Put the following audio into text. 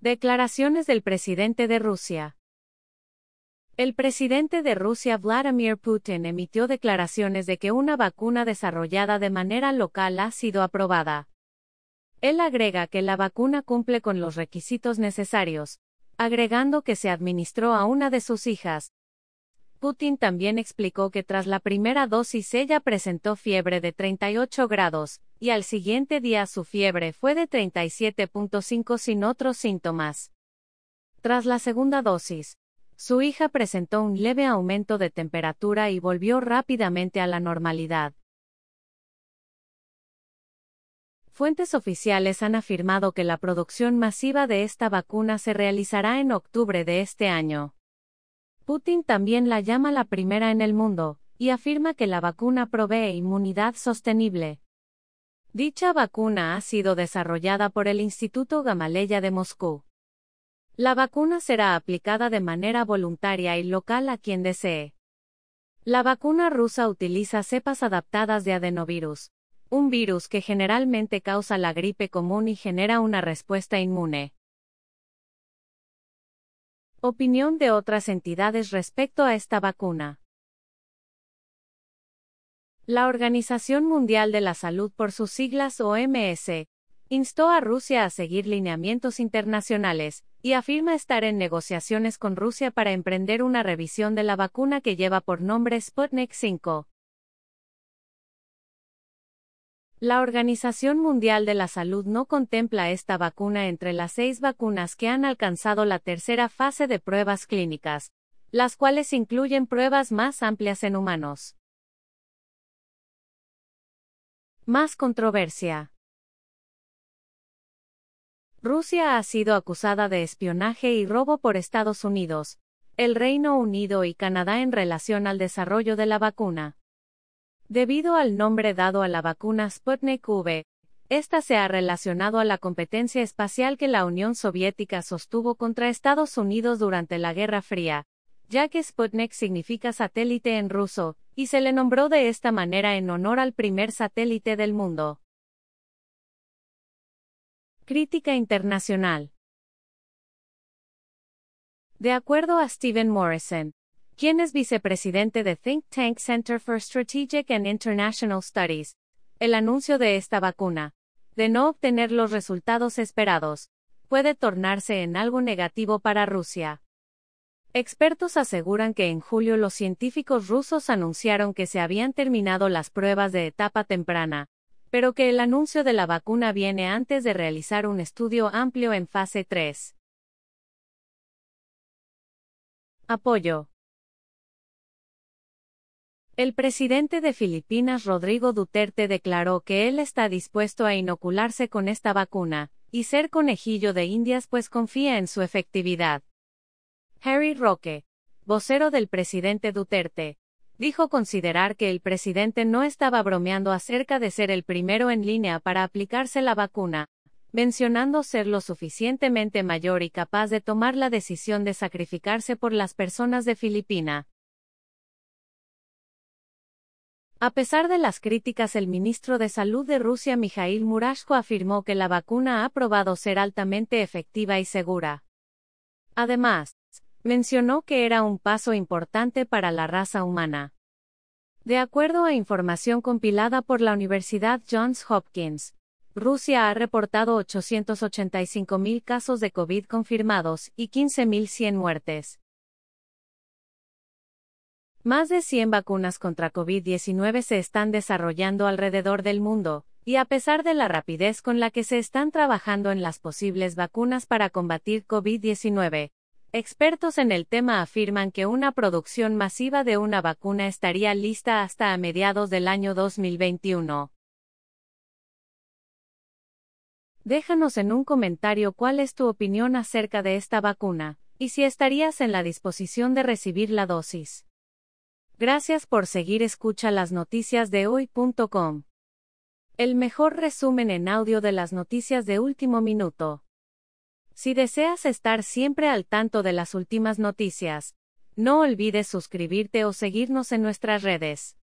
Declaraciones del presidente de Rusia. El presidente de Rusia Vladimir Putin emitió declaraciones de que una vacuna desarrollada de manera local ha sido aprobada. Él agrega que la vacuna cumple con los requisitos necesarios, agregando que se administró a una de sus hijas, Putin también explicó que tras la primera dosis ella presentó fiebre de 38 grados, y al siguiente día su fiebre fue de 37.5 sin otros síntomas. Tras la segunda dosis, su hija presentó un leve aumento de temperatura y volvió rápidamente a la normalidad. Fuentes oficiales han afirmado que la producción masiva de esta vacuna se realizará en octubre de este año. Putin también la llama la primera en el mundo, y afirma que la vacuna provee inmunidad sostenible. Dicha vacuna ha sido desarrollada por el Instituto Gamaleya de Moscú. La vacuna será aplicada de manera voluntaria y local a quien desee. La vacuna rusa utiliza cepas adaptadas de adenovirus, un virus que generalmente causa la gripe común y genera una respuesta inmune. Opinión de otras entidades respecto a esta vacuna. La Organización Mundial de la Salud por sus siglas OMS, instó a Rusia a seguir lineamientos internacionales, y afirma estar en negociaciones con Rusia para emprender una revisión de la vacuna que lleva por nombre Sputnik 5. La Organización Mundial de la Salud no contempla esta vacuna entre las seis vacunas que han alcanzado la tercera fase de pruebas clínicas, las cuales incluyen pruebas más amplias en humanos. Más controversia. Rusia ha sido acusada de espionaje y robo por Estados Unidos, el Reino Unido y Canadá en relación al desarrollo de la vacuna. Debido al nombre dado a la vacuna Sputnik V, esta se ha relacionado a la competencia espacial que la Unión Soviética sostuvo contra Estados Unidos durante la Guerra Fría, ya que Sputnik significa satélite en ruso, y se le nombró de esta manera en honor al primer satélite del mundo. Crítica internacional. De acuerdo a Stephen Morrison, quien es vicepresidente de Think Tank Center for Strategic and International Studies. El anuncio de esta vacuna, de no obtener los resultados esperados, puede tornarse en algo negativo para Rusia. Expertos aseguran que en julio los científicos rusos anunciaron que se habían terminado las pruebas de etapa temprana, pero que el anuncio de la vacuna viene antes de realizar un estudio amplio en fase 3. Apoyo. El presidente de Filipinas Rodrigo Duterte declaró que él está dispuesto a inocularse con esta vacuna, y ser conejillo de indias pues confía en su efectividad. Harry Roque, vocero del presidente Duterte, dijo considerar que el presidente no estaba bromeando acerca de ser el primero en línea para aplicarse la vacuna, mencionando ser lo suficientemente mayor y capaz de tomar la decisión de sacrificarse por las personas de Filipina. A pesar de las críticas, el ministro de Salud de Rusia Mikhail Murashko afirmó que la vacuna ha probado ser altamente efectiva y segura. Además, mencionó que era un paso importante para la raza humana. De acuerdo a información compilada por la Universidad Johns Hopkins, Rusia ha reportado 885.000 casos de COVID confirmados y 15.100 muertes. Más de 100 vacunas contra COVID-19 se están desarrollando alrededor del mundo, y a pesar de la rapidez con la que se están trabajando en las posibles vacunas para combatir COVID-19, expertos en el tema afirman que una producción masiva de una vacuna estaría lista hasta a mediados del año 2021. Déjanos en un comentario cuál es tu opinión acerca de esta vacuna, y si estarías en la disposición de recibir la dosis. Gracias por seguir escucha las noticias de hoy.com. El mejor resumen en audio de las noticias de último minuto. Si deseas estar siempre al tanto de las últimas noticias, no olvides suscribirte o seguirnos en nuestras redes.